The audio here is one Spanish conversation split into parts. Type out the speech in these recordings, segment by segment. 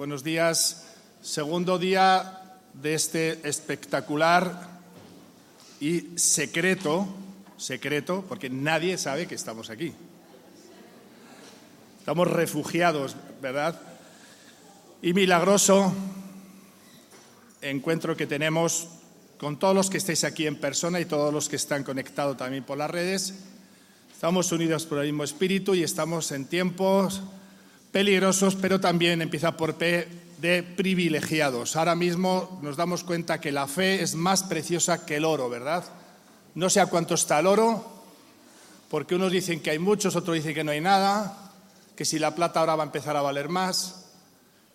Buenos días. Segundo día de este espectacular y secreto, secreto, porque nadie sabe que estamos aquí. Estamos refugiados, ¿verdad? Y milagroso encuentro que tenemos con todos los que estáis aquí en persona y todos los que están conectados también por las redes. Estamos unidos por el mismo espíritu y estamos en tiempos peligrosos, pero también empieza por P de privilegiados. Ahora mismo nos damos cuenta que la fe es más preciosa que el oro, ¿verdad? No sé a cuánto está el oro, porque unos dicen que hay muchos, otros dicen que no hay nada, que si la plata ahora va a empezar a valer más,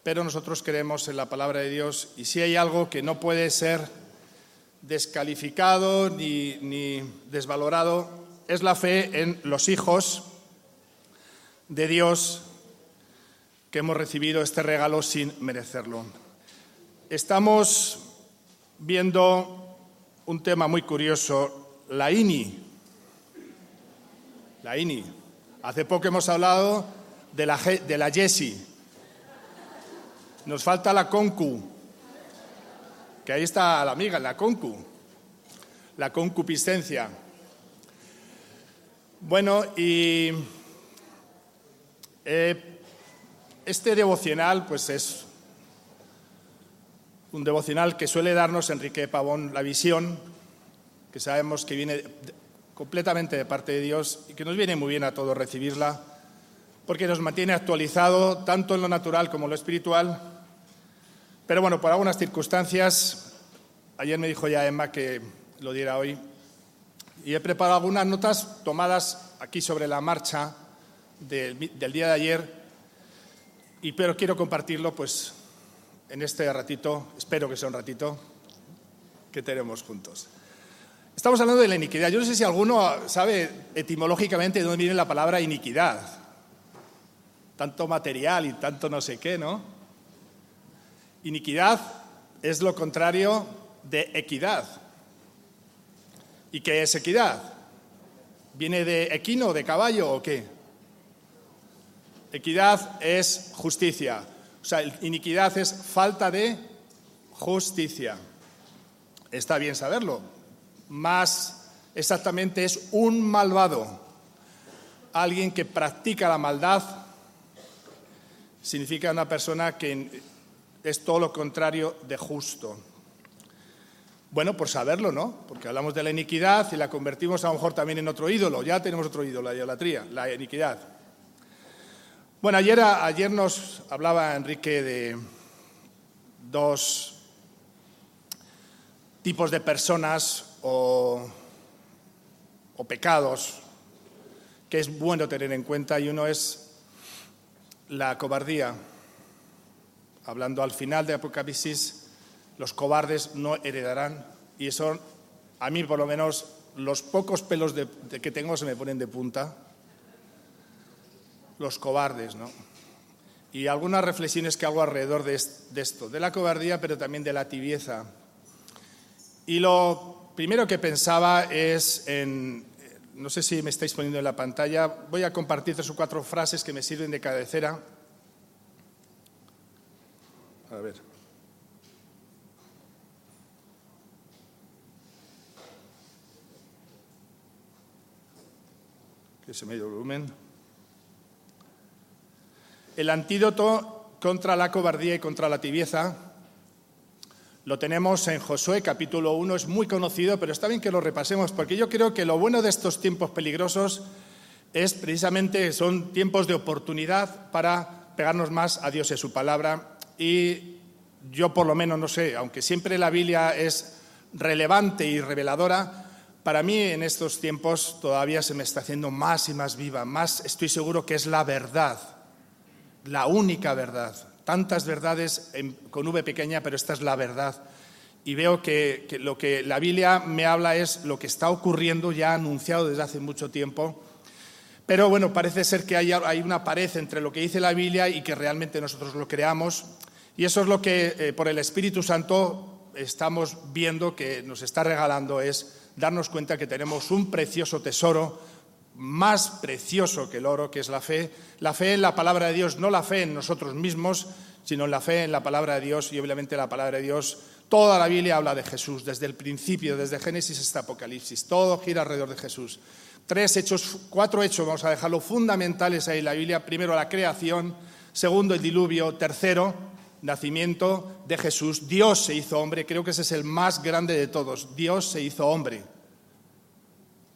pero nosotros creemos en la palabra de Dios y si hay algo que no puede ser descalificado ni, ni desvalorado, es la fe en los hijos de Dios que hemos recibido este regalo sin merecerlo. Estamos viendo un tema muy curioso, la INI. La INI. Hace poco hemos hablado de la, de la Jessie. Nos falta la CONCU, que ahí está la amiga, la CONCU, la concupiscencia. Bueno, y eh, este devocional, pues es un devocional que suele darnos Enrique Pavón la visión, que sabemos que viene completamente de parte de Dios y que nos viene muy bien a todos recibirla, porque nos mantiene actualizado tanto en lo natural como en lo espiritual. Pero bueno, por algunas circunstancias, ayer me dijo ya Emma que lo diera hoy, y he preparado algunas notas tomadas aquí sobre la marcha del, del día de ayer y pero quiero compartirlo pues en este ratito, espero que sea un ratito, que tenemos juntos. Estamos hablando de la iniquidad. Yo no sé si alguno sabe etimológicamente de dónde viene la palabra iniquidad. Tanto material y tanto no sé qué, ¿no? Iniquidad es lo contrario de equidad. ¿Y qué es equidad? ¿Viene de equino, de caballo o qué? Equidad es justicia. O sea, iniquidad es falta de justicia. Está bien saberlo. Más exactamente es un malvado. Alguien que practica la maldad significa una persona que es todo lo contrario de justo. Bueno, por saberlo, ¿no? Porque hablamos de la iniquidad y la convertimos a lo mejor también en otro ídolo. Ya tenemos otro ídolo, la idolatría, la iniquidad. Bueno, ayer, ayer nos hablaba Enrique de dos tipos de personas o, pecados que es bueno tener en cuenta y uno es la cobardía. Hablando al final de Apocalipsis, los cobardes no heredarán y eso a mí por lo menos los pocos pelos de, que tengo se me ponen de punta los cobardes, ¿no? Y algunas reflexiones que hago alrededor de, esto, de la cobardía, pero también de la tibieza. Y lo primero que pensaba es en, no sé si me estáis poniendo en la pantalla, voy a compartir tres o cuatro frases que me sirven de cabecera. A ver. Que se me dio volumen. El antídoto contra la cobardía y contra la tibieza lo tenemos en Josué capítulo 1, es muy conocido, pero está bien que lo repasemos, porque yo creo que lo bueno de estos tiempos peligrosos es precisamente, son tiempos de oportunidad para pegarnos más a Dios y a su palabra. Y yo por lo menos no sé, aunque siempre la Biblia es relevante y reveladora, para mí en estos tiempos todavía se me está haciendo más y más viva, más estoy seguro que es la verdad la única verdad. Tantas verdades con V pequeña, pero esta es la verdad. Y veo que, lo que la Biblia me habla es lo que está ocurriendo ya anunciado desde hace mucho tiempo. Pero bueno, parece ser que hay, una pared entre lo que dice la Biblia y que realmente nosotros lo creamos. Y eso es lo que eh, por el Espíritu Santo estamos viendo que nos está regalando, es darnos cuenta que tenemos un precioso tesoro más precioso que el oro, que es la fe. La fe en la palabra de Dios, no la fe en nosotros mismos, sino la fe en la palabra de Dios y obviamente la palabra de Dios. Toda la Biblia habla de Jesús, desde el principio, desde Génesis hasta Apocalipsis. Todo gira alrededor de Jesús. Tres hechos, cuatro hechos, vamos a dejarlo, fundamentales ahí en la Biblia. Primero, la creación. Segundo, el diluvio. Tercero, nacimiento de Jesús. Dios se hizo hombre. Creo que ese es el más grande de todos. Dios se hizo hombre.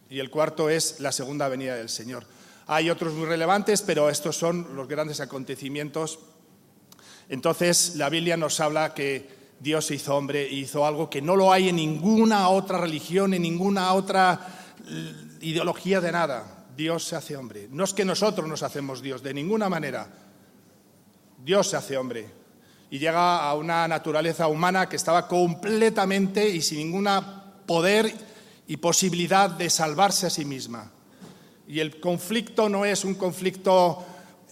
Y el cuarto es la segunda venida del Señor. Hay otros muy relevantes, pero estos son los grandes acontecimientos. Entonces, la Biblia nos habla que Dios se hizo hombre y hizo algo que no lo hay en ninguna otra religión, en ninguna otra eh, ideología de nada. Dios se hace hombre. No es que nosotros nos hacemos Dios, de ninguna manera. Dios se hace hombre y llega a una naturaleza humana que estaba completamente y sin ninguna poder y posibilidad de salvarse a sí misma. Y el conflicto no es un conflicto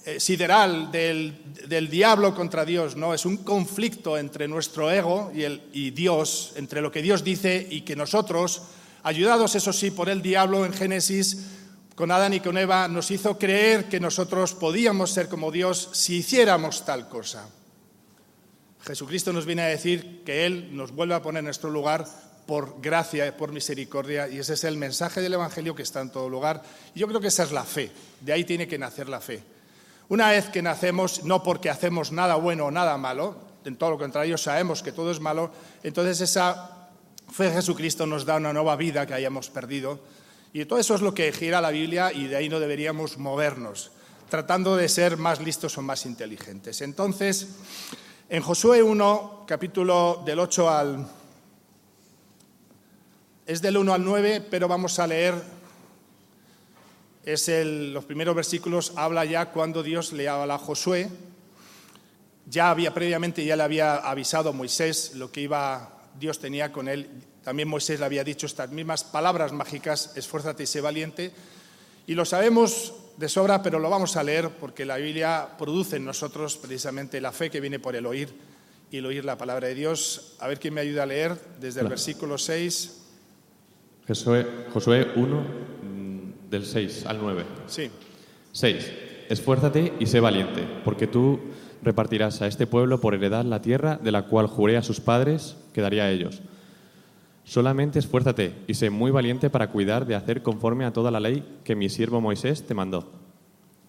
eh, sideral del, diablo contra Dios, no, es un conflicto entre nuestro ego y, el, y Dios, entre lo que Dios dice y que nosotros, ayudados eso sí por el diablo en Génesis, con Adán y con Eva, nos hizo creer que nosotros podíamos ser como Dios si hiciéramos tal cosa. Jesucristo nos viene a decir que Él nos vuelve a poner en nuestro lugar por gracia, por misericordia, y ese es el mensaje del Evangelio que está en todo lugar. Y yo creo que esa es la fe, de ahí tiene que nacer la fe. Una vez que nacemos, no porque hacemos nada bueno o nada malo, en todo lo contrario sabemos que todo es malo, entonces esa fe de Jesucristo nos da una nueva vida que hayamos perdido. Y todo eso es lo que gira la Biblia y de ahí no deberíamos movernos, tratando de ser más listos o más inteligentes. Entonces, en Josué 1, capítulo del 8 al, es del 1 al 9, pero vamos a leer, es el, los primeros versículos, habla ya cuando Dios le habla a Josué. Ya había previamente, ya le había avisado a Moisés lo que iba, Dios tenía con él. También Moisés le había dicho estas mismas palabras mágicas, esfuérzate y sé valiente. Y lo sabemos de sobra, pero lo vamos a leer porque la Biblia produce en nosotros precisamente la fe que viene por el oír y el oír la palabra de Dios. A ver quién me ayuda a leer desde el versículo 6 Josué, 1, mm, del 6 al 9. Sí. 6. Esfuérzate y sé valiente, porque tú repartirás a este pueblo por heredad la tierra de la cual juré a sus padres que daría a ellos. Solamente esfuérzate y sé muy valiente para cuidar de hacer conforme a toda la ley que mi siervo Moisés te mandó.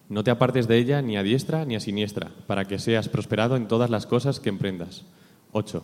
No te apartes de ella ni a diestra ni a siniestra, para que seas prosperado en todas las cosas que emprendas. 8.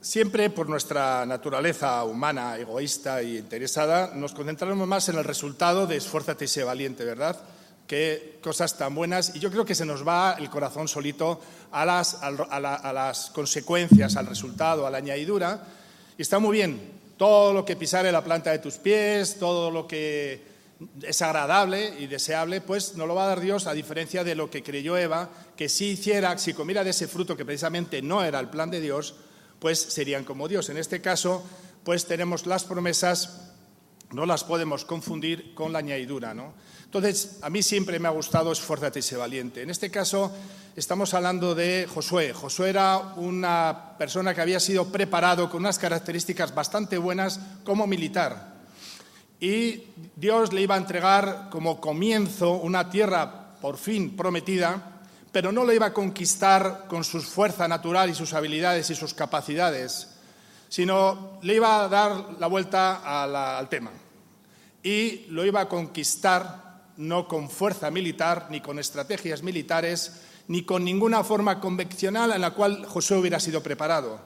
Siempre por nuestra naturaleza humana, egoísta e interesada, nos concentramos más en el resultado de esfuérzate y sé valiente, ¿verdad? Que cosas tan buenas. Y yo creo que se nos va el corazón solito a las, a las consecuencias, al resultado, a la añadidura. Y está muy bien. Todo lo que pisare la planta de tus pies, todo lo que es agradable y deseable, pues no lo va a dar Dios, a diferencia de lo que creyó Eva, que si hiciera, si comiera de ese fruto que precisamente no era el plan de Dios, pues serían como Dios. En este caso, pues tenemos las promesas, no las podemos confundir con la añadidura, ¿no? Entonces, a mí siempre me ha gustado esfuérzate y sé valiente. En este caso, estamos hablando de Josué. Josué era una persona que había sido preparado con unas características bastante buenas como militar. Y Dios le iba a entregar como comienzo una tierra por fin prometida, pero no lo iba a conquistar con su fuerza natural y sus habilidades y sus capacidades, sino le iba a dar la vuelta al tema. Y lo iba a conquistar no con fuerza militar, ni con estrategias militares, ni con ninguna forma convencional en la cual Josué hubiera sido preparado.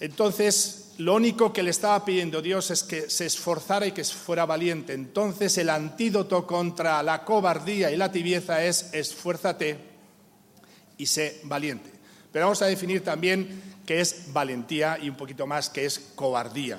Entonces, lo único que le estaba pidiendo Dios es que se esforzara y que fuera valiente. Entonces el antídoto contra la cobardía y la tibieza es esfuérzate y sé valiente. Pero vamos a definir también qué es valentía y un poquito más qué es cobardía.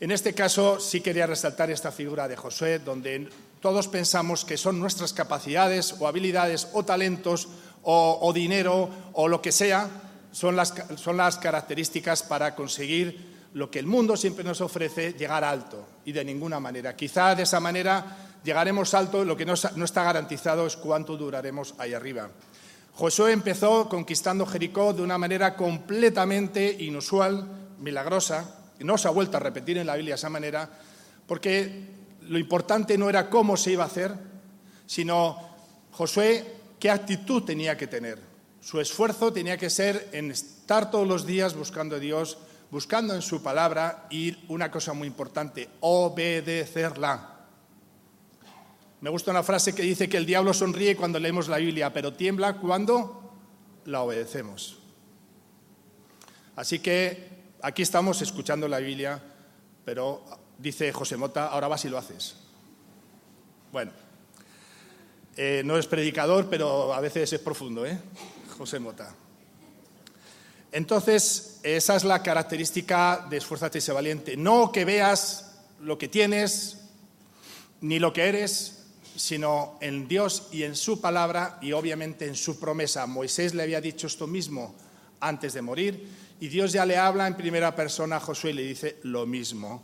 En este caso sí quería resaltar esta figura de Josué, donde todos pensamos que son nuestras capacidades o habilidades o talentos o, o dinero o lo que sea son las, son las características para conseguir lo que el mundo siempre nos ofrece, llegar alto, y de ninguna manera. Quizá de esa manera llegaremos alto, lo que no, está garantizado es cuánto duraremos ahí arriba. Josué empezó conquistando Jericó de una manera completamente inusual, milagrosa, y no se ha vuelto a repetir en la Biblia esa manera, porque lo importante no era cómo se iba a hacer, sino Josué qué actitud tenía que tener. Su esfuerzo tenía que ser en estar todos los días buscando a Dios, buscando en su palabra y una cosa muy importante, obedecerla. Me gusta una frase que dice que el diablo sonríe cuando leemos la Biblia, pero tiembla cuando la obedecemos. Así que aquí estamos escuchando la Biblia, pero dice José Mota, ahora vas y lo haces. Bueno, eh, no es predicador, pero a veces es profundo, ¿eh? José Mota. Entonces, esa es la característica de esfuérzate y sé valiente. No que veas lo que tienes, ni lo que eres, sino en Dios y en su palabra y obviamente en su promesa. Moisés le había dicho esto mismo antes de morir y Dios ya le habla en primera persona a Josué y le dice lo mismo.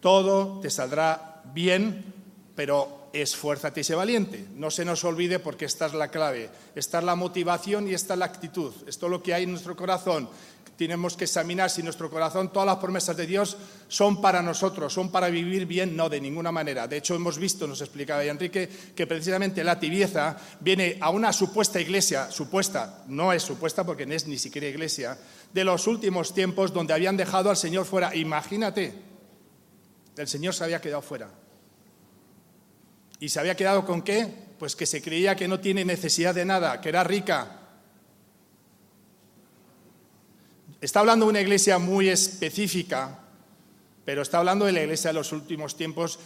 Todo te saldrá bien, pero esfuérzate y sé valiente. No se nos olvide porque esta es la clave. Esta es la motivación y esta es la actitud. Esto es lo que hay en nuestro corazón tenemos que examinar si nuestro corazón, todas las promesas de Dios son para nosotros, son para vivir bien, no, de ninguna manera. De hecho, hemos visto, nos explicaba Enrique, que precisamente la tibieza viene a una supuesta iglesia, supuesta, no es supuesta porque no es ni siquiera iglesia, de los últimos tiempos donde habían dejado al Señor fuera. Imagínate, el Señor se había quedado fuera. ¿Y se había quedado con qué? Pues que se creía que no tiene necesidad de nada, que era rica, Está hablando de una iglesia muy específica, pero está hablando de la iglesia de los últimos tiempos.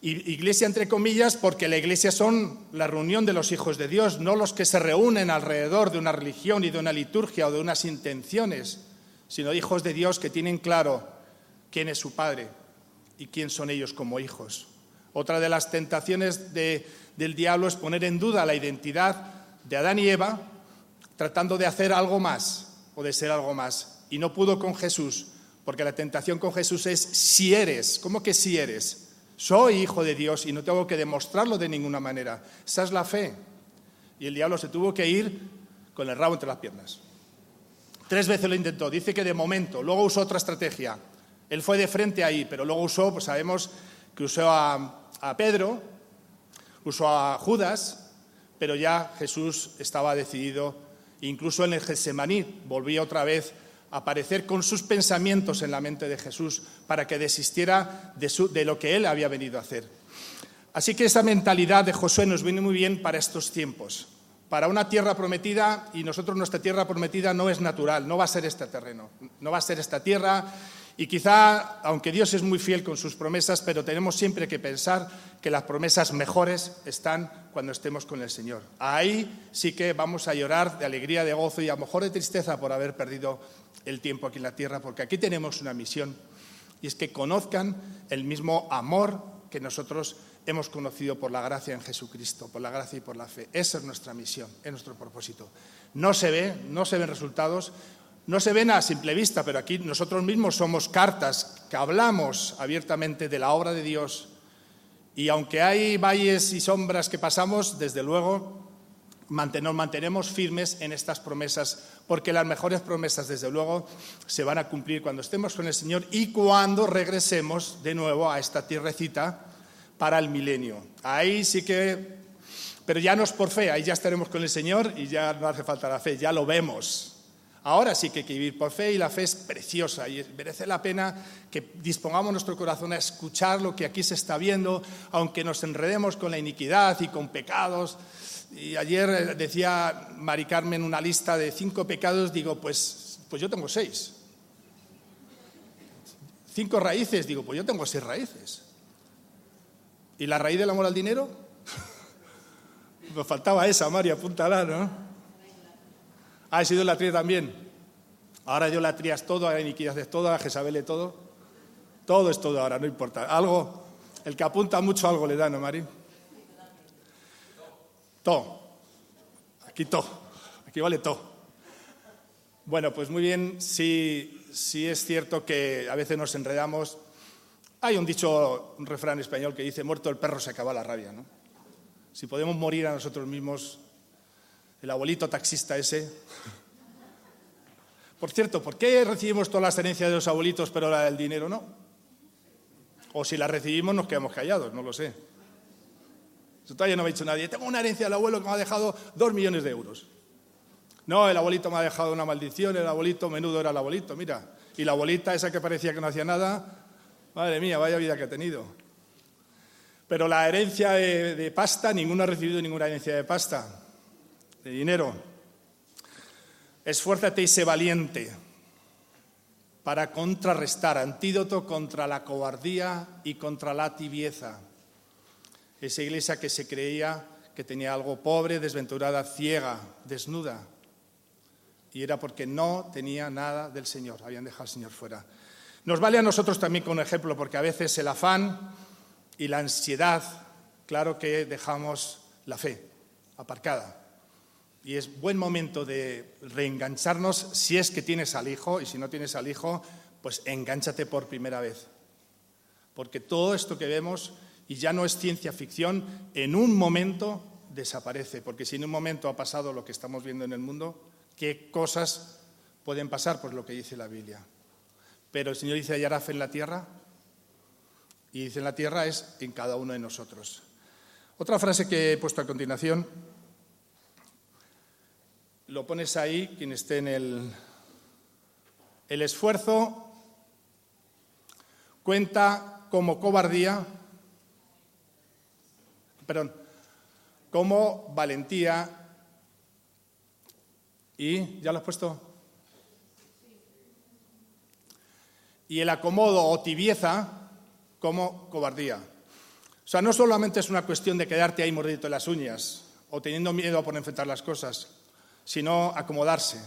iglesia entre comillas, porque la iglesia son la reunión de los hijos de Dios, no los que se reúnen alrededor de una religión y de una liturgia o de unas intenciones, sino hijos de Dios que tienen claro quién es su Padre y quién son ellos como hijos. Otra de las tentaciones del diablo es poner en duda la identidad de Adán y Eva, tratando de hacer algo más o de ser algo más y no pudo con Jesús, porque la tentación con Jesús es si eres, ¿cómo que si eres? Soy hijo de Dios y no tengo que demostrarlo de ninguna manera. Esa es la fe. Y el diablo se tuvo que ir con el rabo entre las piernas. Tres veces lo intentó, dice que de momento, luego usó otra estrategia. Él fue de frente ahí, pero luego usó, pues sabemos que usó a, a Pedro, usó a Judas, pero ya Jesús estaba decidido, incluso en el Getsemaní volvía otra vez aparecer con sus pensamientos en la mente de Jesús para que desistiera de, lo que él había venido a hacer. Así que esa mentalidad de Josué nos viene muy bien para estos tiempos, para una tierra prometida, y nosotros nuestra tierra prometida no es natural, no va a ser este terreno, no va a ser esta tierra, y quizá, aunque Dios es muy fiel con sus promesas, pero tenemos siempre que pensar que las promesas mejores están cuando estemos con el Señor. Ahí sí que vamos a llorar de alegría, de gozo y a lo mejor de tristeza por haber perdido el tiempo aquí en la tierra, porque aquí tenemos una misión y es que conozcan el mismo amor que nosotros hemos conocido por la gracia en Jesucristo, por la gracia y por la fe. Esa es nuestra misión, es nuestro propósito. No se ve, no se ven resultados, no se ven a simple vista, pero aquí nosotros mismos somos cartas que hablamos abiertamente de la obra de Dios y aunque hay valles y sombras que pasamos, desde luego nos mantenemos firmes en estas promesas, porque las mejores promesas, desde luego, se van a cumplir cuando estemos con el Señor y cuando regresemos de nuevo a esta tierrecita para el milenio. Ahí sí que, pero ya no es por fe, ahí ya estaremos con el Señor y ya no hace falta la fe, ya lo vemos. Ahora sí que hay que vivir por fe y la fe es preciosa y merece la pena que dispongamos nuestro corazón a escuchar lo que aquí se está viendo, aunque nos enredemos con la iniquidad y con pecados y ayer decía Mari Carmen una lista de cinco pecados, digo, pues, pues yo tengo seis. Cinco raíces, digo, pues yo tengo seis raíces. ¿Y la raíz del amor al dinero? Me faltaba esa, María, apúntala, ¿no? Ah, es idolatría también. Ahora idolatría es todo, la iniquidad es todo, a Jezabel es todo. Todo es todo ahora, no importa. Algo, el que apunta mucho algo le da, ¿no, Mari? Todo. Aquí todo. Aquí vale todo. Bueno, pues muy bien, sí, sí es cierto que a veces nos enredamos. Hay un dicho, un refrán español que dice, muerto el perro se acaba la rabia, ¿no? Si podemos morir a nosotros mismos, el abuelito taxista ese. Por cierto, ¿por qué recibimos todas las herencias de los abuelitos pero la del dinero no? O si la recibimos nos quedamos callados, no lo sé. Eso todavía no me ha dicho nadie. Tengo una herencia del abuelo que me ha dejado dos millones de euros. No, el abuelito me ha dejado una maldición, el abuelito, menudo era el abuelito, mira. Y la abuelita, esa que parecía que no hacía nada, madre mía, vaya vida que ha tenido. Pero la herencia de, pasta, ninguno ha recibido ninguna herencia de pasta, de dinero. Esfuérzate y sé valiente para contrarrestar, antídoto contra la cobardía y contra la tibieza. Esa iglesia que se creía que tenía algo pobre, desventurada, ciega, desnuda, y era porque no tenía nada del Señor, habían dejado al Señor fuera. Nos vale a nosotros también con ejemplo, porque a veces el afán y la ansiedad, claro que dejamos la fe aparcada. Y es buen momento de reengancharnos si es que tienes al hijo, y si no tienes al hijo, pues engánchate por primera vez. Porque todo esto que vemos, y ya no es ciencia ficción, en un momento desaparece, porque si en un momento ha pasado lo que estamos viendo en el mundo, qué cosas pueden pasar, pues lo que dice la Biblia. Pero el Señor dice, hallará fe en la tierra, y dice en la tierra es en cada uno de nosotros. Otra frase que he puesto a continuación, lo pones ahí, quien esté en el... El esfuerzo cuenta como cobardía, perdón, como valentía ¿Y ya lo has puesto? Y el acomodo o tibieza como cobardía. O sea, no solamente es una cuestión de quedarte ahí mordido en las uñas o teniendo miedo por enfrentar las cosas, sino acomodarse.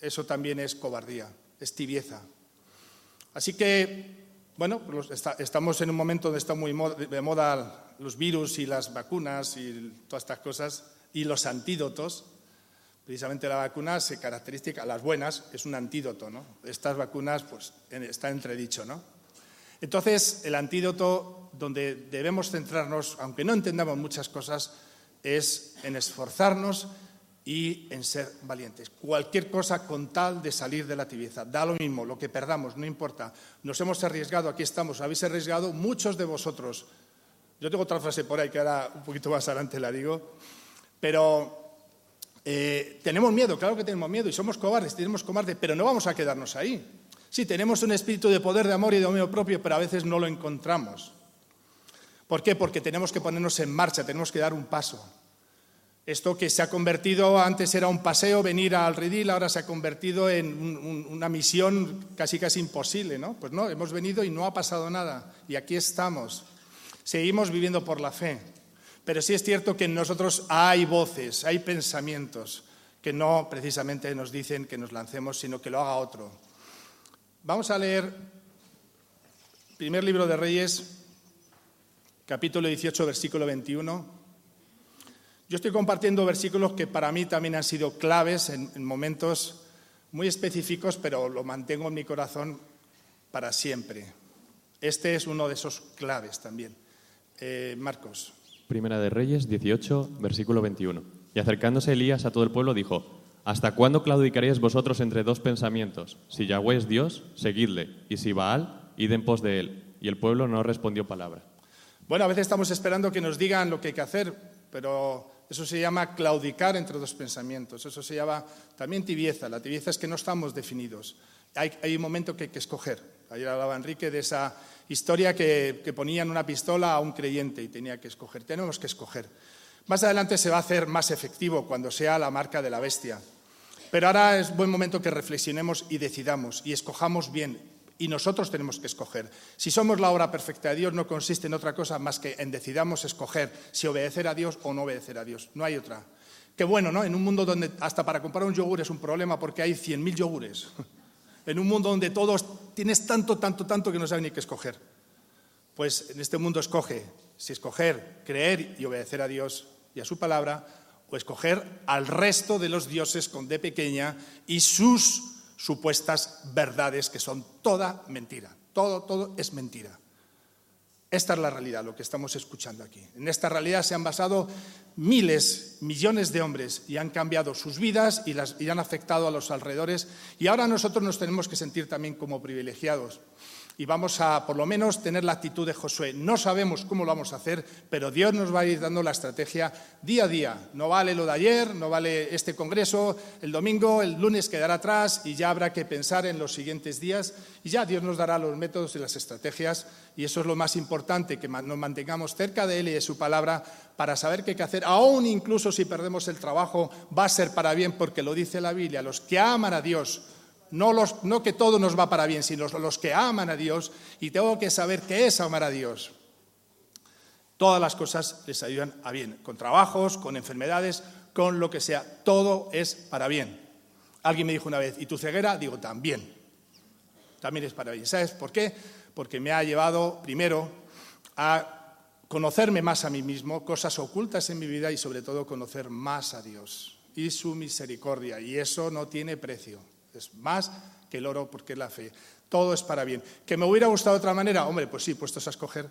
Eso también es cobardía, es tibieza. Así que, bueno, estamos en un momento donde están muy de moda los virus y las vacunas y todas estas cosas y los antídotos. Precisamente la vacuna se caracteriza, las buenas, es un antídoto, ¿no? Estas vacunas, pues, está entredicho, ¿no? Entonces, el antídoto donde debemos centrarnos, aunque no entendamos muchas cosas, es en esforzarnos y en ser valientes. Cualquier cosa con tal de salir de la tibieza. Da lo mismo, lo que perdamos, no importa. Nos hemos arriesgado, aquí estamos, habéis arriesgado muchos de vosotros. Yo tengo otra frase por ahí que ahora un poquito más adelante la digo, pero eh, tenemos miedo, claro que tenemos miedo y somos cobardes, tenemos cobarde, pero no vamos a quedarnos ahí. Sí, tenemos un espíritu de poder, de amor y de dominio propio, pero a veces no lo encontramos. ¿Por qué? Porque tenemos que ponernos en marcha, tenemos que dar un paso. Esto que se ha convertido, antes era un paseo, venir al redil, ahora se ha convertido en una misión casi casi imposible, ¿no? Pues no, hemos venido y no ha pasado nada. Y aquí estamos. Seguimos viviendo por la fe. Pero sí es cierto que en nosotros hay voces, hay pensamientos que no precisamente nos dicen que nos lancemos, sino que lo haga otro. Vamos a leer primer libro de Reyes, capítulo 18, versículo 21. Yo estoy compartiendo versículos que para mí también han sido claves en, momentos muy específicos, pero lo mantengo en mi corazón para siempre. Este es uno de esos claves también. Eh, Marcos. Primera de Reyes 18, versículo 21. Y acercándose Elías a todo el pueblo dijo, ¿Hasta cuándo claudicaréis vosotros entre dos pensamientos? Si Yahweh es Dios, seguidle, y si Baal, id en pos de él. Y el pueblo no respondió palabra. Bueno, a veces estamos esperando que nos digan lo que hay que hacer, pero eso se llama claudicar entre dos pensamientos. Eso se llama también tibieza. La tibieza es que no estamos definidos. Hay, un momento que hay que escoger. Ayer hablaba Enrique de esa historia que, ponían una pistola a un creyente y tenía que escoger. Tenemos que escoger. Más adelante se va a hacer más efectivo cuando sea la marca de la bestia. Pero ahora es buen momento que reflexionemos y decidamos y escojamos bien. Y nosotros tenemos que escoger. Si somos la obra perfecta de Dios, no consiste en otra cosa más que en decidamos escoger si obedecer a Dios o no obedecer a Dios. No hay otra. Qué bueno, ¿no? En un mundo donde hasta para comprar un yogur es un problema porque hay 100.000 yogures en un mundo donde todos tienes tanto, tanto, tanto que no sabes ni qué escoger. Pues en este mundo escoge si escoger creer y obedecer a Dios y a su palabra o escoger al resto de los dioses con D pequeña y sus supuestas verdades, que son toda mentira. Todo, todo es mentira. Esta es la realidad, lo que estamos escuchando aquí. En esta realidad se han basado miles, millones de hombres y han cambiado sus vidas y, las, y han afectado a los alrededores. Y ahora nosotros nos tenemos que sentir también como privilegiados y vamos a, por lo menos, tener la actitud de Josué. No sabemos cómo lo vamos a hacer, pero Dios nos va a ir dando la estrategia día a día. No vale lo de ayer, no vale este congreso, el domingo, el lunes quedará atrás y ya habrá que pensar en los siguientes días y ya Dios nos dará los métodos y las estrategias y eso es lo más importante, que nos mantengamos cerca de Él y de su palabra para saber qué hay que hacer. Aún incluso si perdemos el trabajo, va a ser para bien porque lo dice la Biblia. Los que aman a Dios, no, que todo nos va para bien, sino los que aman a Dios y tengo que saber qué es amar a Dios. Todas las cosas les ayudan a bien, con trabajos, con enfermedades, con lo que sea, todo es para bien. Alguien me dijo una vez, ¿y tu ceguera? Digo, también. También es para bien. ¿Sabes por qué? Porque me ha llevado primero a conocerme más a mí mismo, cosas ocultas en mi vida y sobre todo conocer más a Dios y su misericordia. Y eso no tiene precio. Es más que el oro porque la fe. Todo es para bien. ¿Que me hubiera gustado de otra manera? Hombre, pues sí, puestos a escoger.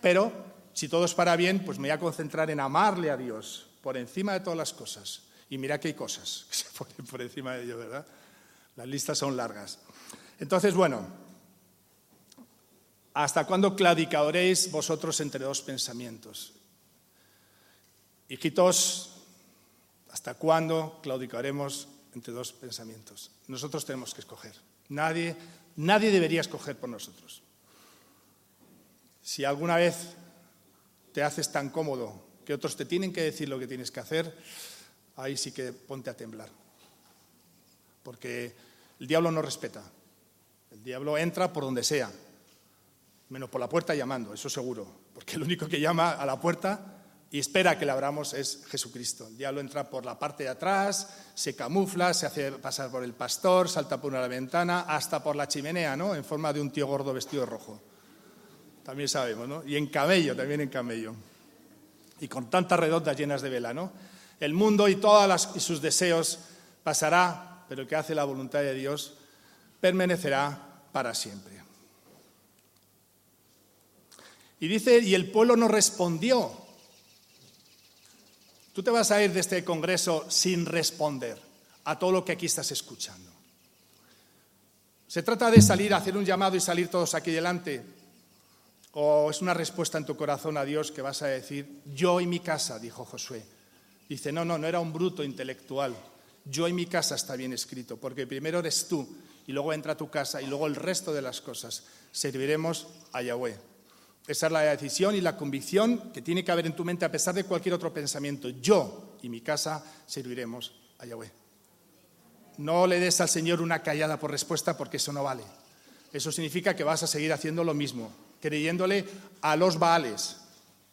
Pero si todo es para bien, pues me voy a concentrar en amarle a Dios por encima de todas las cosas. Y mira que hay cosas que se ponen por encima de ello, ¿verdad? Las listas son largas. Entonces, bueno, ¿hasta cuándo claudicaréis vosotros entre dos pensamientos? Hijitos, ¿hasta cuándo claudicaremos entre dos pensamientos. Nosotros tenemos que escoger. Nadie, nadie debería escoger por nosotros. Si alguna vez te haces tan cómodo que otros te tienen que decir lo que tienes que hacer, ahí sí que ponte a temblar. Porque el diablo no respeta. El diablo entra por donde sea, menos por la puerta llamando, eso seguro. Porque el único que llama a la puerta y espera que le abramos es Jesucristo. El diablo entra por la parte de atrás, se camufla, se hace pasar por el pastor, salta por una ventana, hasta por la chimenea, ¿no? En forma de un tío gordo vestido de rojo. También sabemos, ¿no? Y en camello, también en camello. Y con tantas redondas llenas de vela, ¿no? El mundo y todos sus deseos pasará, pero el que hace la voluntad de Dios permanecerá para siempre. Y dice, y el pueblo no respondió Tú te vas a ir de este congreso sin responder a todo lo que aquí estás escuchando. ¿Se trata de salir, hacer un llamado y salir todos aquí delante? ¿O es una respuesta en tu corazón a Dios que vas a decir, yo y mi casa, dijo Josué? Dice, no, no, no era un bruto intelectual. Yo y mi casa está bien escrito, porque primero eres tú y luego entra tu casa y luego el resto de las cosas. Serviremos a Yahweh. Esa es la decisión y la convicción que tiene que haber en tu mente a pesar de cualquier otro pensamiento. Yo y mi casa serviremos a Yahweh. No le des al Señor una callada por respuesta porque eso no vale. Eso significa que vas a seguir haciendo lo mismo, creyéndole a los Baales.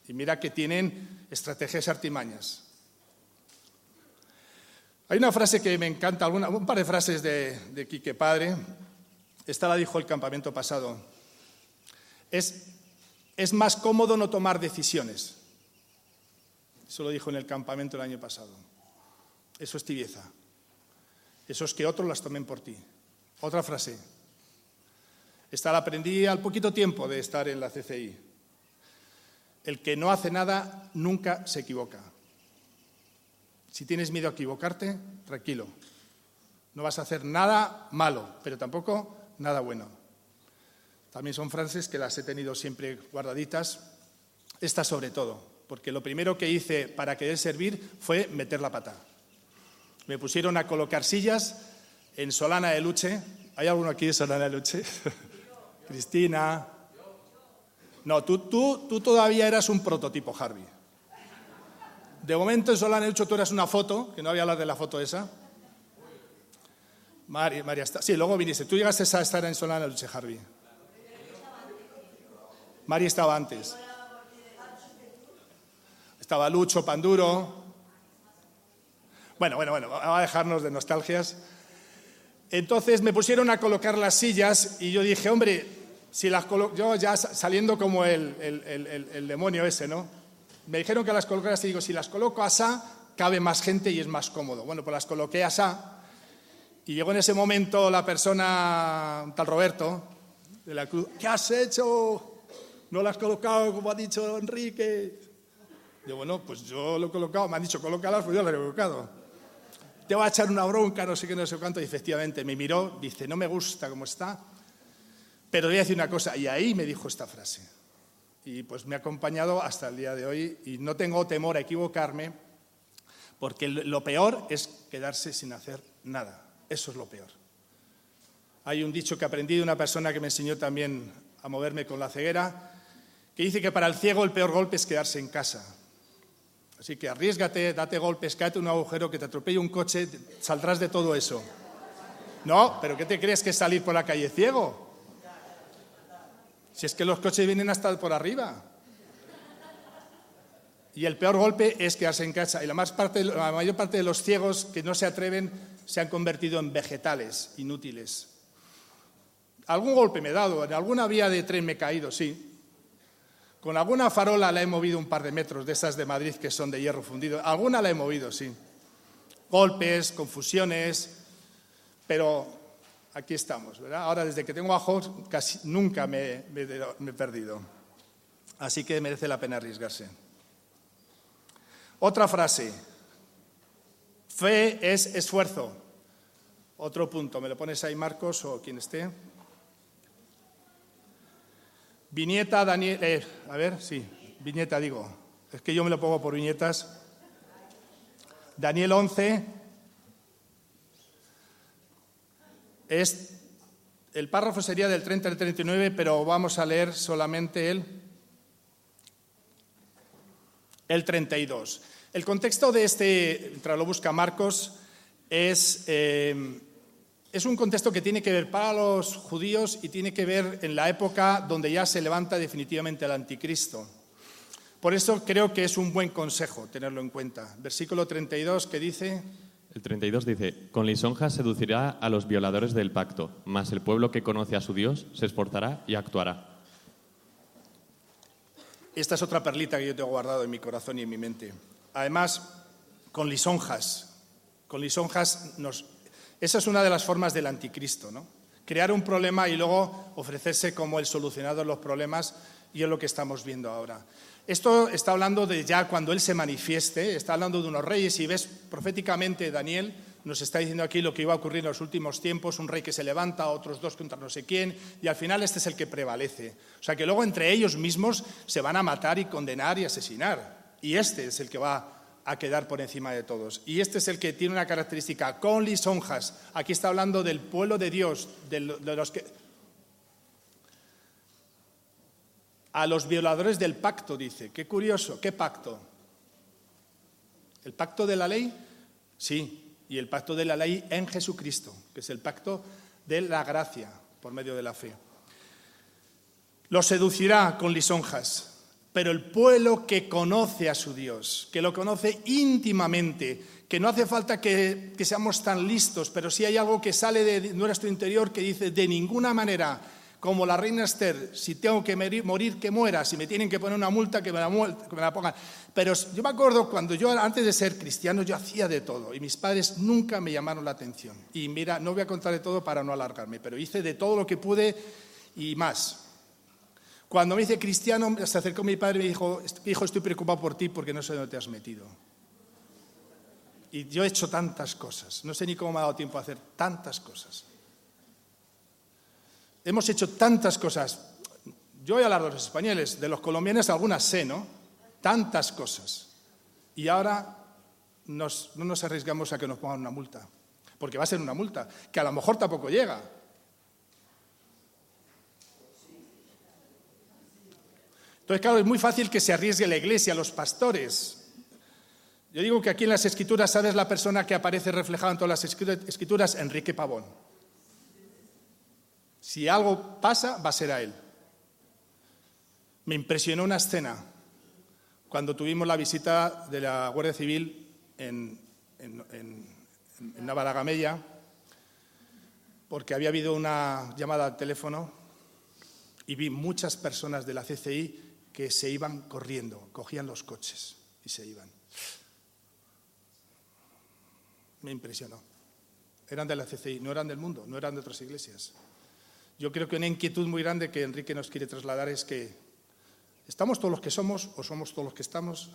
Y mira que tienen estrategias artimañas. Hay una frase que me encanta, un par de frases de, de Quique Padre. Esta la dijo el campamento pasado. Es es más cómodo no tomar decisiones. Eso lo dijo en el campamento el año pasado. Eso es tibieza. Eso es que otros las tomen por ti. Otra frase. Esta la aprendí al poquito tiempo de estar en la CCI. El que no hace nada nunca se equivoca. Si tienes miedo a equivocarte, tranquilo. No vas a hacer nada malo, pero tampoco nada bueno. También son frases que las he tenido siempre guardaditas. Esta sobre todo, porque lo primero que hice para querer servir fue meter la pata. Me pusieron a colocar sillas en Solana de Luche. ¿Hay alguno aquí de Solana de Luche? Cristina. No, tú, tú, tú todavía eras un prototipo, Harvey. De momento en Solana de Luche tú eras una foto, que no había hablar de la foto esa. María, María. Sí, luego viniste. Tú llegaste a estar en Solana de Luche, Harvey. Mari estaba antes. Estaba Lucho, Panduro. Bueno, bueno, bueno, vamos a dejarnos de nostalgias. Entonces me pusieron a colocar las sillas y yo dije, hombre, si las coloco, yo ya saliendo como el, el, demonio ese, ¿no? Me dijeron que las colocara y digo, si las coloco así, cabe más gente y es más cómodo. Bueno, pues las coloqué asá. Y llegó en ese momento la persona, tal Roberto, de la cruz, ¿qué has hecho? No las has colocado como ha dicho Enrique. Yo, bueno, pues yo lo he colocado, me han dicho colócalas, pues yo las he colocado. Te va a echar una bronca, no sé qué, no sé cuánto. Y efectivamente me miró, dice, no me gusta cómo está, pero voy a decir una cosa. Y ahí me dijo esta frase. Y pues me ha acompañado hasta el día de hoy y no tengo temor a equivocarme, porque lo peor es quedarse sin hacer nada. Eso es lo peor. Hay un dicho que aprendí de una persona que me enseñó también a moverme con la ceguera, que dice que para el ciego el peor golpe es quedarse en casa. Así que arriesgate, date golpes, cáete un agujero, que te atropelle un coche, saldrás de todo eso. No, pero ¿qué te crees que es salir por la calle ciego? Si es que los coches vienen hasta por arriba. Y el peor golpe es quedarse en casa. Y la, la mayor parte de los ciegos que no se atreven se han convertido en vegetales inútiles. Algún golpe me he dado, en alguna vía de tren me he caído, sí. Con alguna farola la he movido un par de metros, de esas de Madrid que son de hierro fundido. Alguna la he movido, sí. Golpes, confusiones, pero aquí estamos, ¿verdad? Ahora, desde que tengo ojos, casi nunca me, me he perdido. Así que merece la pena arriesgarse. Otra frase. Fe es esfuerzo. Otro punto. ¿Me lo pones ahí, Marcos, o quien esté? Viñeta, Daniel. Eh, a ver, sí, viñeta digo. Es que yo me lo pongo por viñetas. Daniel 11. Es, el párrafo sería del 30 al 39, pero vamos a leer solamente el, el 32. El contexto de este, mientras lo busca Marcos, es. Eh, es un contexto que tiene que ver para los judíos y tiene que ver en la época donde ya se levanta definitivamente el anticristo. Por eso creo que es un buen consejo tenerlo en cuenta. Versículo 32 que dice... El 32 dice, con lisonjas seducirá a los violadores del pacto, mas el pueblo que conoce a su Dios se esforzará y actuará. Esta es otra perlita que yo tengo guardado en mi corazón y en mi mente. Además, con lisonjas. Con lisonjas nos esa es una de las formas del anticristo, ¿no? Crear un problema y luego ofrecerse como el solucionador de los problemas y es lo que estamos viendo ahora. Esto está hablando de ya cuando Él se manifieste, está hablando de unos reyes y ves proféticamente Daniel nos está diciendo aquí lo que iba a ocurrir en los últimos tiempos, un rey que se levanta, otros dos contra no sé quién, y al final este es el que prevalece. O sea que luego entre ellos mismos se van a matar y condenar y asesinar. Y este es el que va a quedar por encima de todos. Y este es el que tiene una característica, con lisonjas. Aquí está hablando del pueblo de Dios, de, los que... A los violadores del pacto, dice. Qué curioso, ¿qué pacto? ¿El pacto de la ley? Sí, y el pacto de la ley en Jesucristo, que es el pacto de la gracia por medio de la fe. Los seducirá con lisonjas pero el pueblo que conoce a su Dios, que lo conoce íntimamente, que no hace falta que, seamos tan listos, pero si hay algo que sale de nuestro interior que dice, de ninguna manera, como la reina Esther, si tengo que morir, que muera, si me tienen que poner una multa, que me la, que me la pongan. Pero yo me acuerdo cuando yo, antes de ser cristiano, yo hacía de todo y mis padres nunca me llamaron la atención. Y mira, no voy a contar de todo para no alargarme, pero hice de todo lo que pude y más. Cuando me dice cristiano, se acercó mi padre y me dijo, hijo, estoy preocupado por ti porque no sé dónde te has metido. Y yo he hecho tantas cosas, no sé ni cómo me ha dado tiempo a hacer tantas cosas. Hemos hecho tantas cosas. Yo voy a hablar de los españoles, de los colombianos algunas sé, ¿no? Tantas cosas. Y ahora no nos arriesgamos a que nos pongan una multa, porque va a ser una multa, que a lo mejor tampoco llega. Entonces, claro, es muy fácil que se arriesgue la iglesia, los pastores. Yo digo que aquí en las escrituras, ¿sabes la persona que aparece reflejada en todas las escrituras? Enrique Pavón. Si algo pasa, va a ser a él. Me impresionó una escena cuando tuvimos la visita de la Guardia Civil en, en, en, Navalagamella, porque había habido una llamada al teléfono y vi muchas personas de la CCI que se iban corriendo, cogían los coches y se iban. Me impresionó. Eran de la CCI, no eran del mundo, no eran de otras iglesias. Yo creo que una inquietud muy grande que Enrique nos quiere trasladar es que ¿estamos todos los que somos o somos todos los que estamos?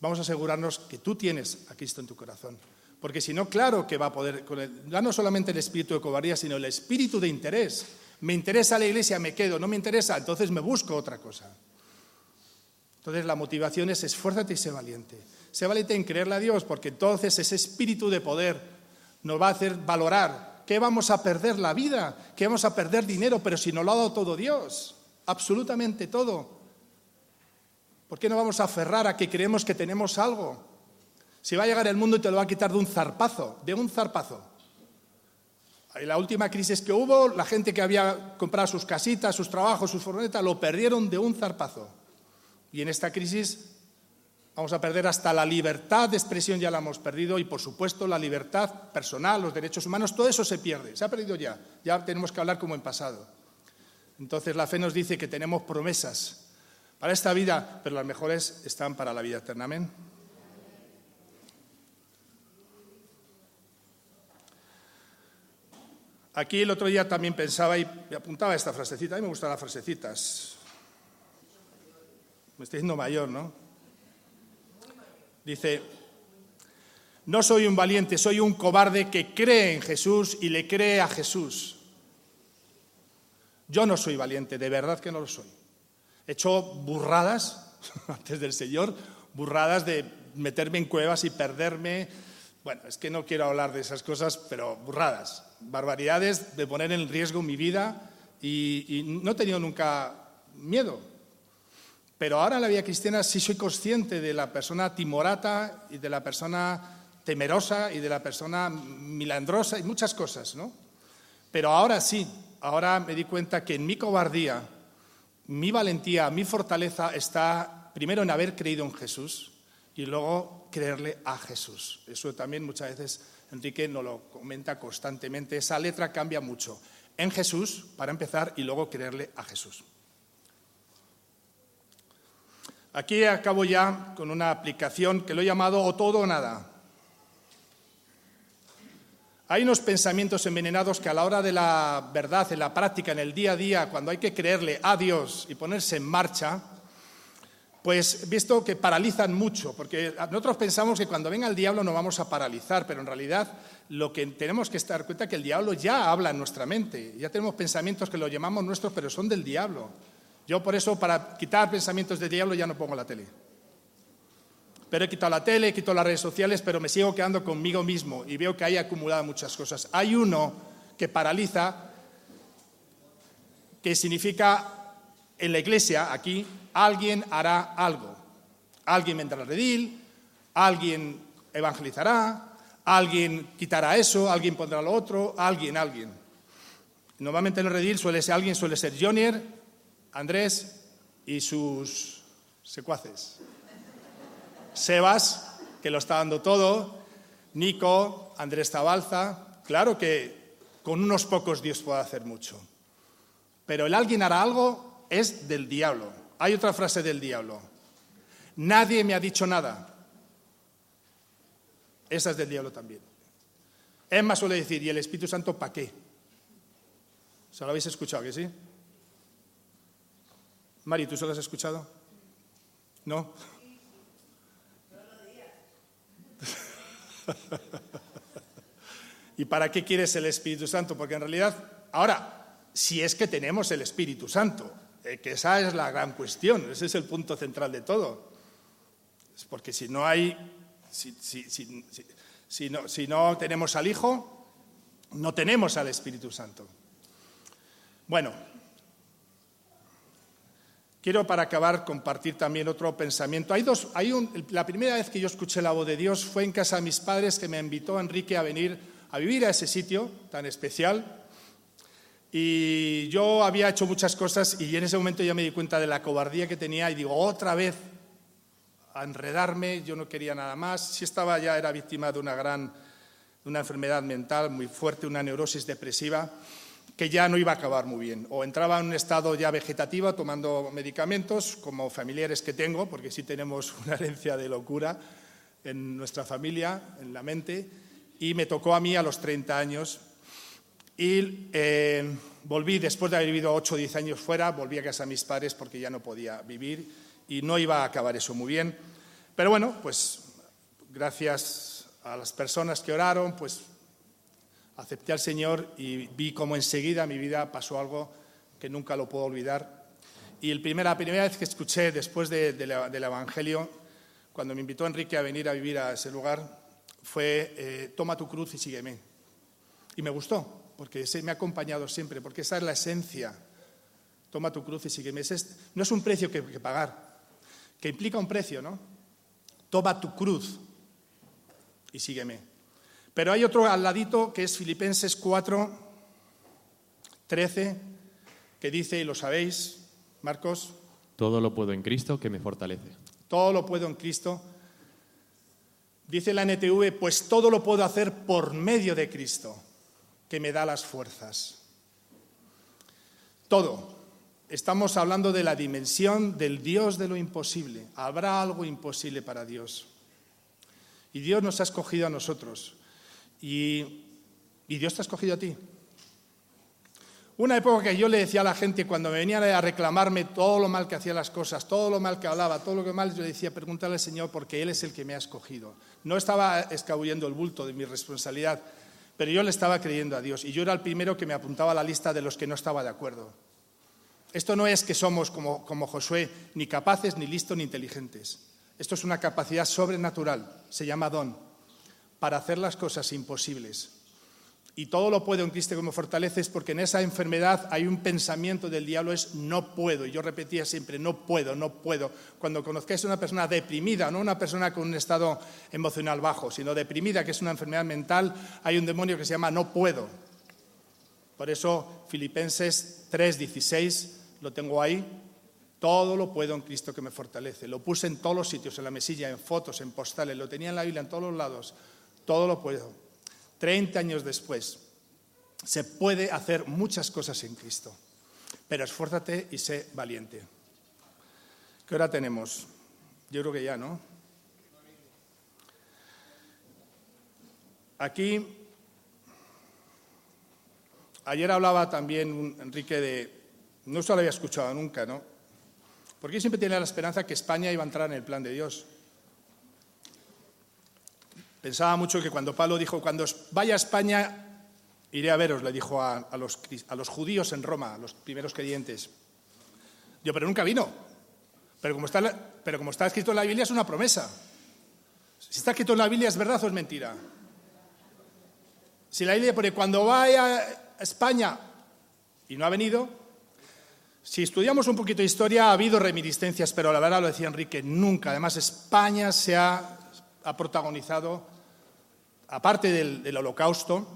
Vamos a asegurarnos que tú tienes a Cristo en tu corazón. Porque si no, claro que va a poder, con ya no solamente el espíritu de cobardía, sino el espíritu de interés. Me interesa la iglesia, me quedo, no me interesa, entonces me busco otra cosa. Entonces la motivación es esfuérzate y sé valiente. Sé valiente en creerle a Dios, porque entonces ese espíritu de poder nos va a hacer valorar ¿Qué vamos a perder la vida, ¿Qué vamos a perder dinero, pero si nos lo ha dado todo Dios, absolutamente todo. ¿Por qué no vamos a aferrar a que creemos que tenemos algo? Si va a llegar el mundo y te lo va a quitar de un zarpazo, de un zarpazo. En la última crisis que hubo, la gente que había comprado sus casitas, sus trabajos, sus furgonetas, lo perdieron de un zarpazo. Y en esta crisis Vamos a perder hasta la libertad de expresión, ya la hemos perdido, y por supuesto la libertad personal, los derechos humanos, todo eso se pierde, se ha perdido ya. Ya tenemos que hablar como en pasado. Entonces la fe nos dice que tenemos promesas para esta vida, pero las mejores están para la vida eterna. Amén. Aquí el otro día también pensaba y apuntaba esta frasecita, a mí me gustan las frasecitas. Me estoy diciendo mayor, ¿no? Dice, no soy un valiente, soy un cobarde que cree en Jesús y le cree a Jesús. Yo no soy valiente, de verdad que no lo soy. He hecho burradas antes del Señor, burradas de meterme en cuevas y perderme. Bueno, es que no quiero hablar de esas cosas, pero burradas, barbaridades de poner en riesgo mi vida y, no he tenido nunca miedo. Pero ahora en la vida cristiana sí soy consciente de la persona timorata y de la persona temerosa y de la persona milandrosa y muchas cosas, ¿no? Pero ahora sí, ahora me di cuenta que en mi cobardía, mi valentía, mi fortaleza está primero en haber creído en Jesús y luego creerle a Jesús. Eso también muchas veces Enrique nos lo comenta constantemente. Esa letra cambia mucho. En Jesús, para empezar, y luego creerle a Jesús. Aquí acabo ya con una aplicación que lo he llamado o todo o nada. Hay unos pensamientos envenenados que a la hora de la verdad, en la práctica, en el día a día, cuando hay que creerle a Dios y ponerse en marcha, pues visto que paralizan mucho, porque nosotros pensamos que cuando venga el diablo no vamos a paralizar, pero en realidad lo que tenemos que estar cuenta es que el diablo ya habla en nuestra mente, ya tenemos pensamientos que lo llamamos nuestros, pero son del diablo. Yo por eso, para quitar pensamientos de diablo, ya no pongo la tele. Pero he quitado la tele, he quitado las redes sociales, pero me sigo quedando conmigo mismo y veo que hay acumuladas muchas cosas. Hay uno que paraliza, que significa en la iglesia, aquí, alguien hará algo. Alguien vendrá al redil, alguien evangelizará, alguien quitará eso, alguien pondrá lo otro, alguien, alguien. Normalmente en el redil suele ser alguien, suele ser Jonier, Andrés y sus secuaces. Sebas, que lo está dando todo, Nico, Andrés Zabalza. Claro que con unos pocos Dios puede hacer mucho. Pero el alguien hará algo es del diablo. Hay otra frase del diablo. Nadie me ha dicho nada. Esa es del diablo también. Emma suele decir, ¿y el Espíritu Santo para qué? ¿Se lo habéis escuchado, que sí? Mari, ¿tú solo has escuchado? ¿No? ¿Y para qué quieres el Espíritu Santo? Porque en realidad, ahora, si es que tenemos el Espíritu Santo, eh, que esa es la gran cuestión, ese es el punto central de todo. Es porque si no hay, si, si no tenemos al Hijo, no tenemos al Espíritu Santo. Bueno, Quiero para acabar compartir también otro pensamiento. Hay dos, hay la primera vez que yo escuché la voz de Dios fue en casa de mis padres que me invitó Enrique a venir a vivir a ese sitio tan especial. Y yo había hecho muchas cosas y en ese momento ya me di cuenta de la cobardía que tenía y digo, otra vez a enredarme, yo no quería nada más. Si estaba ya, era víctima de una gran, de una enfermedad mental muy fuerte, una neurosis depresiva que ya no iba a acabar muy bien. O entraba en un estado ya vegetativo tomando medicamentos, como familiares que tengo, porque sí tenemos una herencia de locura, en nuestra familia, en la mente, y me tocó a mí a los 30 años. Y eh, volví, después de haber vivido 8 o 10 años fuera, volví a casa a mis padres porque ya no podía vivir y no iba a acabar eso muy bien. Pero bueno, pues gracias a las personas que oraron, pues acepté al Señor y vi como enseguida mi vida pasó algo que nunca lo puedo olvidar. Y el la primera vez que escuché después del Evangelio, cuando me invitó Enrique a venir a vivir a ese lugar, fue eh, toma tu cruz y sígueme. Y me gustó, porque ese me ha acompañado siempre, porque esa es la esencia. Toma tu cruz y sígueme. no es un precio que, que pagar, que implica un precio, ¿no? Toma tu cruz y sígueme. Pero hay otro al ladito que es Filipenses 4, 13, que dice, y lo sabéis, Marcos. Todo lo puedo en Cristo que me fortalece. Todo lo puedo en Cristo. Dice la NTV, pues todo lo puedo hacer por medio de Cristo, que me da las fuerzas. Todo. Estamos hablando de la dimensión del Dios de lo imposible. Habrá algo imposible para Dios. Y Dios nos ha escogido a nosotros. Y, Dios te ha escogido a ti. Una época que yo le decía a la gente cuando me venían a reclamarme todo lo mal que hacía las cosas, todo lo mal que hablaba, todo lo que mal, yo le decía, pregúntale al Señor porque Él es el que me ha escogido. No estaba escabullendo el bulto de mi responsabilidad, pero yo le estaba creyendo a Dios y yo era el primero que me apuntaba a la lista de los que no estaba de acuerdo. Esto no es que somos como, como Josué, ni capaces, ni listos, ni inteligentes. Esto es una capacidad sobrenatural, se llama don para hacer las cosas imposibles. Y todo lo puedo en Cristo como fortaleces porque en esa enfermedad hay un pensamiento del diablo es no puedo. Y yo repetía siempre no puedo, no puedo. Cuando conozcáis a una persona deprimida, no una persona con un estado emocional bajo, sino deprimida, que es una enfermedad mental, hay un demonio que se llama no puedo. Por eso Filipenses 3:16 lo tengo ahí. Todo lo puedo en Cristo que me fortalece. Lo puse en todos los sitios, en la mesilla, en fotos, en postales, lo tenía en la Biblia en todos los lados todo lo puedo. Treinta años después, se puede hacer muchas cosas en Cristo, pero esfuérzate y sé valiente. ¿Qué hora tenemos? Yo creo que ya, ¿no? Aquí, ayer hablaba también Enrique de, no se lo había escuchado nunca, ¿no? Porque siempre tiene la esperanza que España iba a entrar en el plan de Dios. Pensaba mucho que cuando Pablo dijo, cuando vaya a España, iré a veros, le dijo a, los, judíos en Roma, a los primeros creyentes. Yo, pero nunca vino. Pero como, está, escrito en la Biblia es una promesa. Si está escrito en la Biblia es verdad o es mentira. Si la Biblia pone cuando vaya a España y no ha venido, si estudiamos un poquito de historia ha habido reminiscencias, pero la verdad lo decía Enrique, nunca. Además España se ha protagonizado aparte del, holocausto,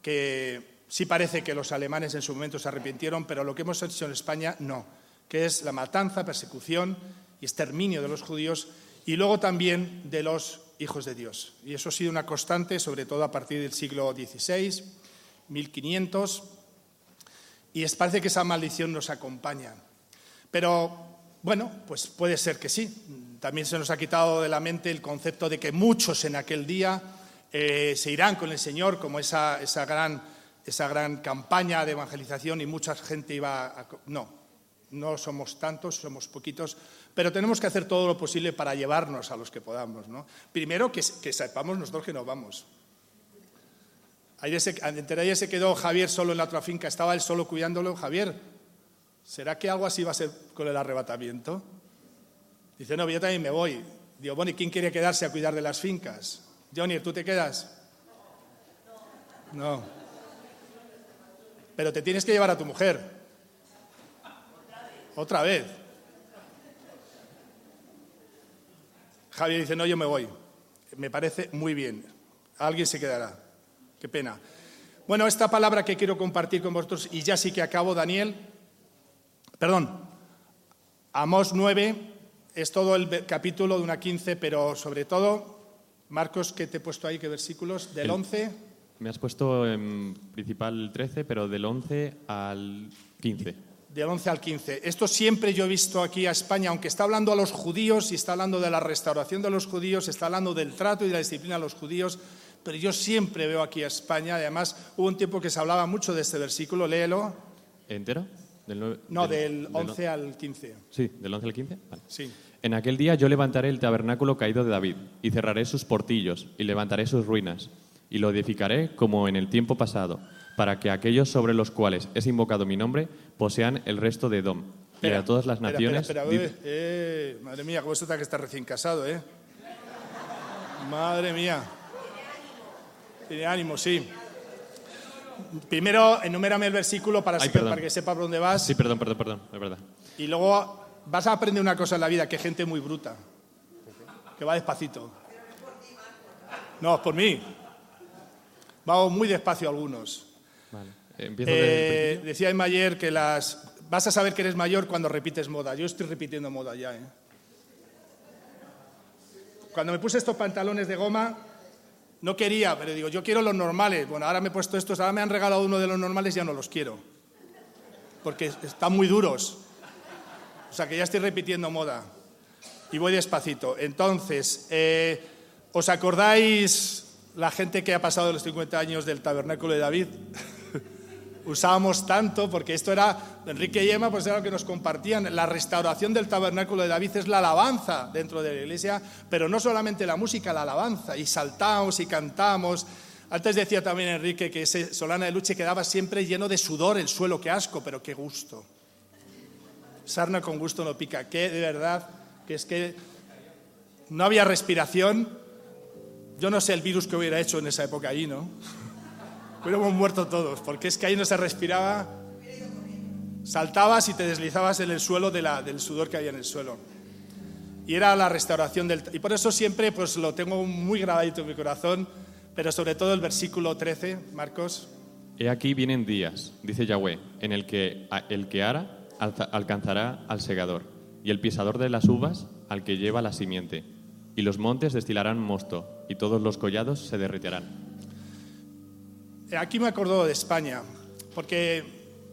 que sí parece que los alemanes en su momento se arrepintieron, pero lo que hemos hecho en España no, que es la matanza, persecución y exterminio de los judíos y luego también de los hijos de Dios. Y eso ha sido una constante, sobre todo a partir del siglo XVI, 1500, y es, parece que esa maldición nos acompaña. Pero bueno, pues puede ser que sí. También se nos ha quitado de la mente el concepto de que muchos en aquel día eh, se irán con el Señor, como esa, esa, gran, esa gran campaña de evangelización y mucha gente iba a... No, no somos tantos, somos poquitos, pero tenemos que hacer todo lo posible para llevarnos a los que podamos. ¿no? Primero, que, que sepamos nosotros que no vamos. Ayer se, ayer se quedó Javier solo en la otra finca, estaba él solo cuidándolo. Javier, ¿será que algo así va a ser con el arrebatamiento? Dice, no, yo también me voy. Digo, bueno, ¿y quién quiere quedarse a cuidar de las fincas? Johnny, ¿tú te quedas? No. Pero te tienes que llevar a tu mujer. Otra vez. Javier dice, no, yo me voy. Me parece muy bien. Alguien se quedará. Qué pena. Bueno, esta palabra que quiero compartir con vosotros, y ya sí que acabo, Daniel. Perdón. Amos 9 es todo el capítulo de una 15, pero sobre todo Marcos, ¿qué te he puesto ahí? ¿Qué versículos? Del 11. Me has puesto en principal 13, pero del 11 al 15. del 11 al 15. Esto siempre yo he visto aquí a España, aunque está hablando a los judíos y está hablando de la restauración de los judíos, está hablando del trato y de la disciplina a los judíos, pero yo siempre veo aquí a España, además hubo un tiempo que se hablaba mucho de este versículo, léelo. ¿Entero? no, del, 11 al 15. Sí, del 11 al 15. Vale. Sí. En aquel día yo levantaré el tabernáculo caído de David, y cerraré sus portillos, y levantaré sus ruinas, y lo edificaré como en el tiempo pasado, para que aquellos sobre los cuales es invocado mi nombre posean el resto de Edom. y a todas las naciones. Espera, espera, eh, madre mía, cómo está que está recién casado, ¿eh? Madre mía. Tiene ánimo, sí. Primero, enumérame el versículo para, para que sepa por dónde vas. Sí, perdón, perdón, perdón, es verdad. Y luego vas a aprender una cosa en la vida, que gente muy bruta, que va despacito. No, es por mí. Vamos muy despacio algunos. Vale. Eh, decía Mayer que las... Vas a saber que eres mayor cuando repites moda. Yo estoy repitiendo moda ya. ¿eh? Cuando me puse estos pantalones de goma, no quería, pero digo, yo quiero los normales. Bueno, ahora me he puesto estos, ahora me han regalado uno de los normales, ya no los quiero. Porque están muy duros. O sea que ya estoy repitiendo moda. Y voy despacito. Entonces, eh, ¿os acordáis la gente que ha pasado los 50 años del tabernáculo de David? usábamos tanto, porque esto era, Enrique y Emma, pues era lo que nos compartían. La restauración del tabernáculo de David es la alabanza dentro de la iglesia, pero no solamente la música, la alabanza. Y saltamos y cantamos. Antes decía también Enrique que ese Solana de Luche quedaba siempre lleno de sudor el suelo, qué asco, pero qué gusto. Sarna con gusto no pica, que de verdad, que es que no había respiración. Yo no sé el virus que hubiera hecho en esa época allí, ¿no? Hubiéramos muerto todos, porque es que ahí no se respiraba. Saltabas y te deslizabas en el suelo del sudor que había en el suelo. Y era la restauración del... Y por eso siempre pues, lo tengo muy grabadito en mi corazón, pero sobre todo el versículo 13, Marcos. He aquí vienen días, dice Yahweh, en el que el que ara alcanzará al segador, y el pisador de las uvas al que lleva la simiente, y los montes destilarán mosto, y todos los collados se derritirán. Aquí me acordó de España, porque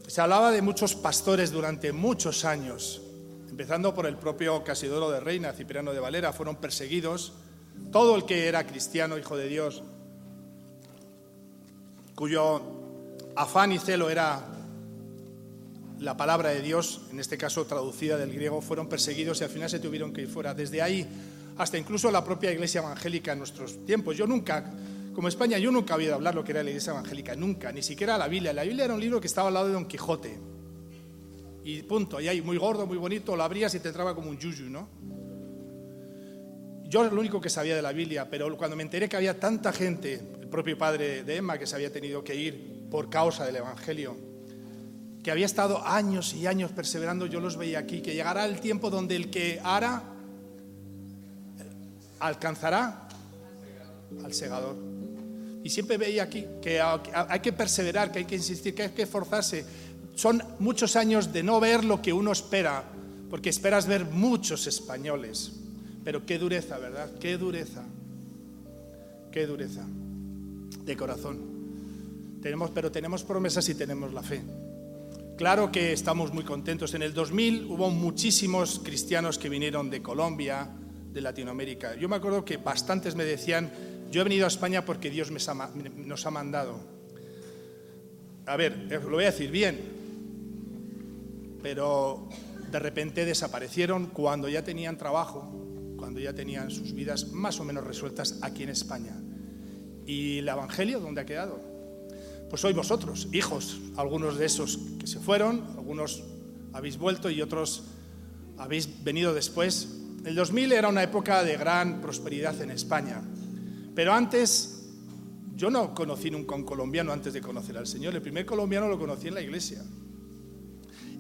se hablaba de muchos pastores durante muchos años, empezando por el propio Casidoro de Reina, Cipriano de Valera, fueron perseguidos. Todo el que era cristiano, hijo de Dios, cuyo afán y celo era la palabra de Dios, en este caso traducida del griego, fueron perseguidos y al final se tuvieron que ir fuera. Desde ahí hasta incluso la propia iglesia evangélica en nuestros tiempos. Yo nunca como España, yo nunca había oído hablar lo que era la iglesia evangélica, nunca, ni siquiera la Biblia. La Biblia era un libro que estaba al lado de Don Quijote. Y punto, y ahí muy gordo, muy bonito, lo abrías y te entraba como un yuyu, ¿no? Yo lo único que sabía de la Biblia, pero cuando me enteré que había tanta gente, el propio padre de Emma, que se había tenido que ir por causa del Evangelio, que había estado años y años perseverando, yo los veía aquí, que llegará el tiempo donde el que hará alcanzará al segador. Y siempre veía aquí que hay que perseverar, que hay que insistir, que hay que esforzarse. Son muchos años de no ver lo que uno espera, porque esperas ver muchos españoles. Pero qué dureza, ¿verdad? Qué dureza. Qué dureza de corazón. Tenemos, pero tenemos promesas y tenemos la fe. Claro que estamos muy contentos. En el 2000 hubo muchísimos cristianos que vinieron de Colombia, de Latinoamérica. Yo me acuerdo que bastantes me decían, yo he venido a España porque Dios nos ha mandado. A ver, lo voy a decir bien, pero de repente desaparecieron cuando ya tenían trabajo, cuando ya tenían sus vidas más o menos resueltas aquí en España. ¿Y el Evangelio dónde ha quedado? Pues sois vosotros, hijos, algunos de esos que se fueron, algunos habéis vuelto y otros habéis venido después. El 2000 era una época de gran prosperidad en España. Pero antes, yo no conocí nunca un colombiano antes de conocer al Señor. El primer colombiano lo conocí en la iglesia.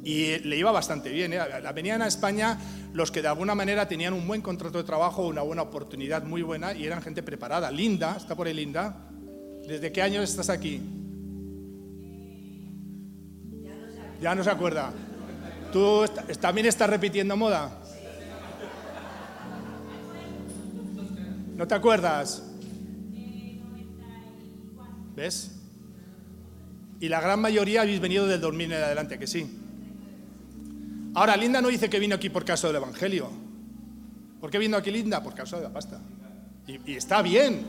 Y le iba bastante bien. ¿eh? Venían a España los que de alguna manera tenían un buen contrato de trabajo, una buena oportunidad muy buena y eran gente preparada. Linda, está por ahí Linda. ¿Desde qué año estás aquí? Ya no se acuerda. ¿Tú también estás repitiendo moda? ¿No te acuerdas? ¿Ves? Y la gran mayoría habéis venido del 2000 en adelante, que sí. Ahora, Linda no dice que vino aquí por causa del Evangelio. ¿Por qué vino aquí Linda? Por causa de la pasta. Y, y está bien.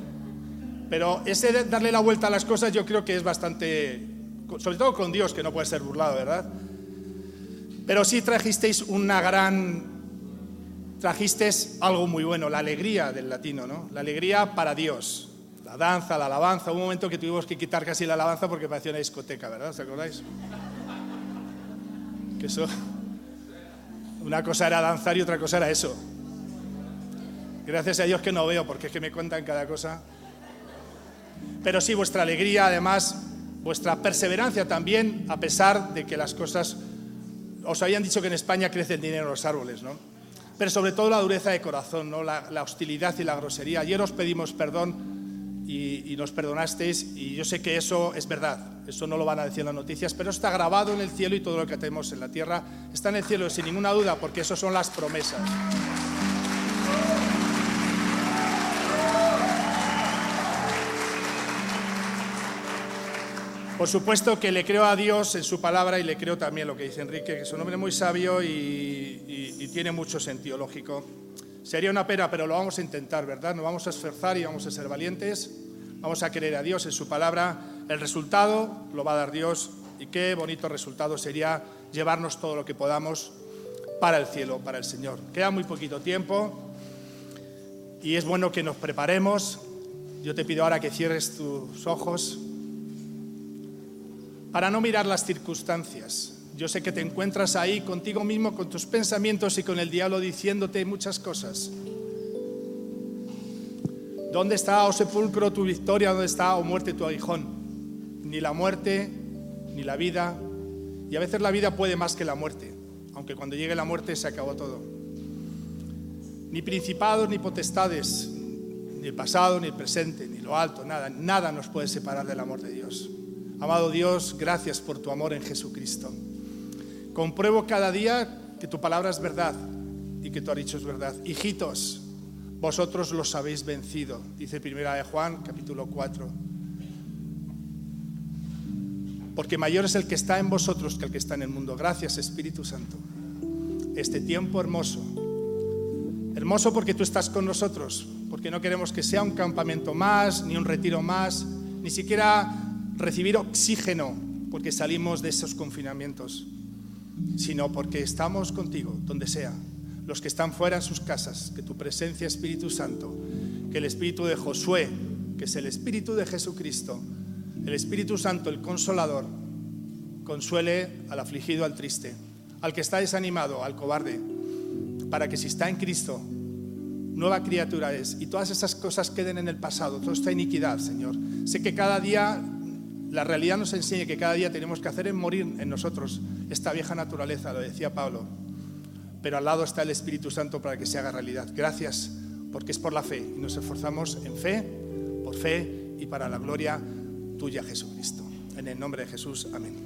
Pero ese de darle la vuelta a las cosas yo creo que es bastante, sobre todo con Dios, que no puede ser burlado, ¿verdad? Pero sí trajisteis una gran, trajisteis algo muy bueno, la alegría del latino, ¿no? La alegría para Dios. La danza, la alabanza. Hubo un momento que tuvimos que quitar casi la alabanza porque parecía una discoteca, ¿verdad? ¿Os acordáis? Que eso. Una cosa era danzar y otra cosa era eso. Gracias a Dios que no veo, porque es que me cuentan cada cosa. Pero sí, vuestra alegría, además, vuestra perseverancia también, a pesar de que las cosas. Os habían dicho que en España crece el dinero en los árboles, ¿no? Pero sobre todo la dureza de corazón, ¿no? la, hostilidad y la grosería. Ayer os pedimos perdón y, nos perdonasteis, y yo sé que eso es verdad, eso no lo van a decir las noticias, pero está grabado en el cielo y todo lo que tenemos en la tierra está en el cielo sin ninguna duda, porque eso son las promesas. Por supuesto que le creo a Dios en su palabra y le creo también lo que dice Enrique, que es un hombre muy sabio y, tiene mucho sentido lógico. Sería una pena, pero lo vamos a intentar, ¿verdad? Nos vamos a esforzar y vamos a ser valientes. Vamos a creer a Dios en su palabra. El resultado lo va a dar Dios y qué bonito resultado sería llevarnos todo lo que podamos para el cielo, para el Señor. Queda muy poquito tiempo y es bueno que nos preparemos. Yo te pido ahora que cierres tus ojos para no mirar las circunstancias. Yo sé que te encuentras ahí contigo mismo, con tus pensamientos y con el diablo diciéndote muchas cosas. ¿Dónde está, oh sepulcro, tu victoria? ¿Dónde está, oh muerte, tu aguijón? Ni la muerte, ni la vida. Y a veces la vida puede más que la muerte, aunque cuando llegue la muerte se acabó todo. Ni principados, ni potestades, ni el pasado, ni el presente, ni lo alto, nada, nada nos puede separar del amor de Dios. Amado Dios, gracias por tu amor en Jesucristo. Compruebo cada día que tu palabra es verdad y que tú has dicho es verdad. Hijitos, vosotros los habéis vencido, dice Primera de Juan, capítulo 4. Porque mayor es el que está en vosotros que el que está en el mundo. Gracias, Espíritu Santo. Este tiempo hermoso. Hermoso porque tú estás con nosotros, porque no queremos que sea un campamento más, ni un retiro más, ni siquiera recibir oxígeno porque salimos de esos confinamientos, sino porque estamos contigo donde sea. Los que están fuera en sus casas, que tu presencia, Espíritu Santo, que el Espíritu de Josué, que es el Espíritu de Jesucristo, el Espíritu Santo, el Consolador, consuele al afligido, al triste, al que está desanimado, al cobarde, para que si está en Cristo, nueva criatura es, y todas esas cosas queden en el pasado, toda esta iniquidad, Señor. Sé que cada día la realidad nos enseña que cada día tenemos que hacer en morir en nosotros esta vieja naturaleza, lo decía Pablo. Pero al lado está el Espíritu Santo para que se haga realidad. Gracias, porque es por la fe y nos esforzamos en fe, por fe y para la gloria tuya, Jesucristo. En el nombre de Jesús, amén.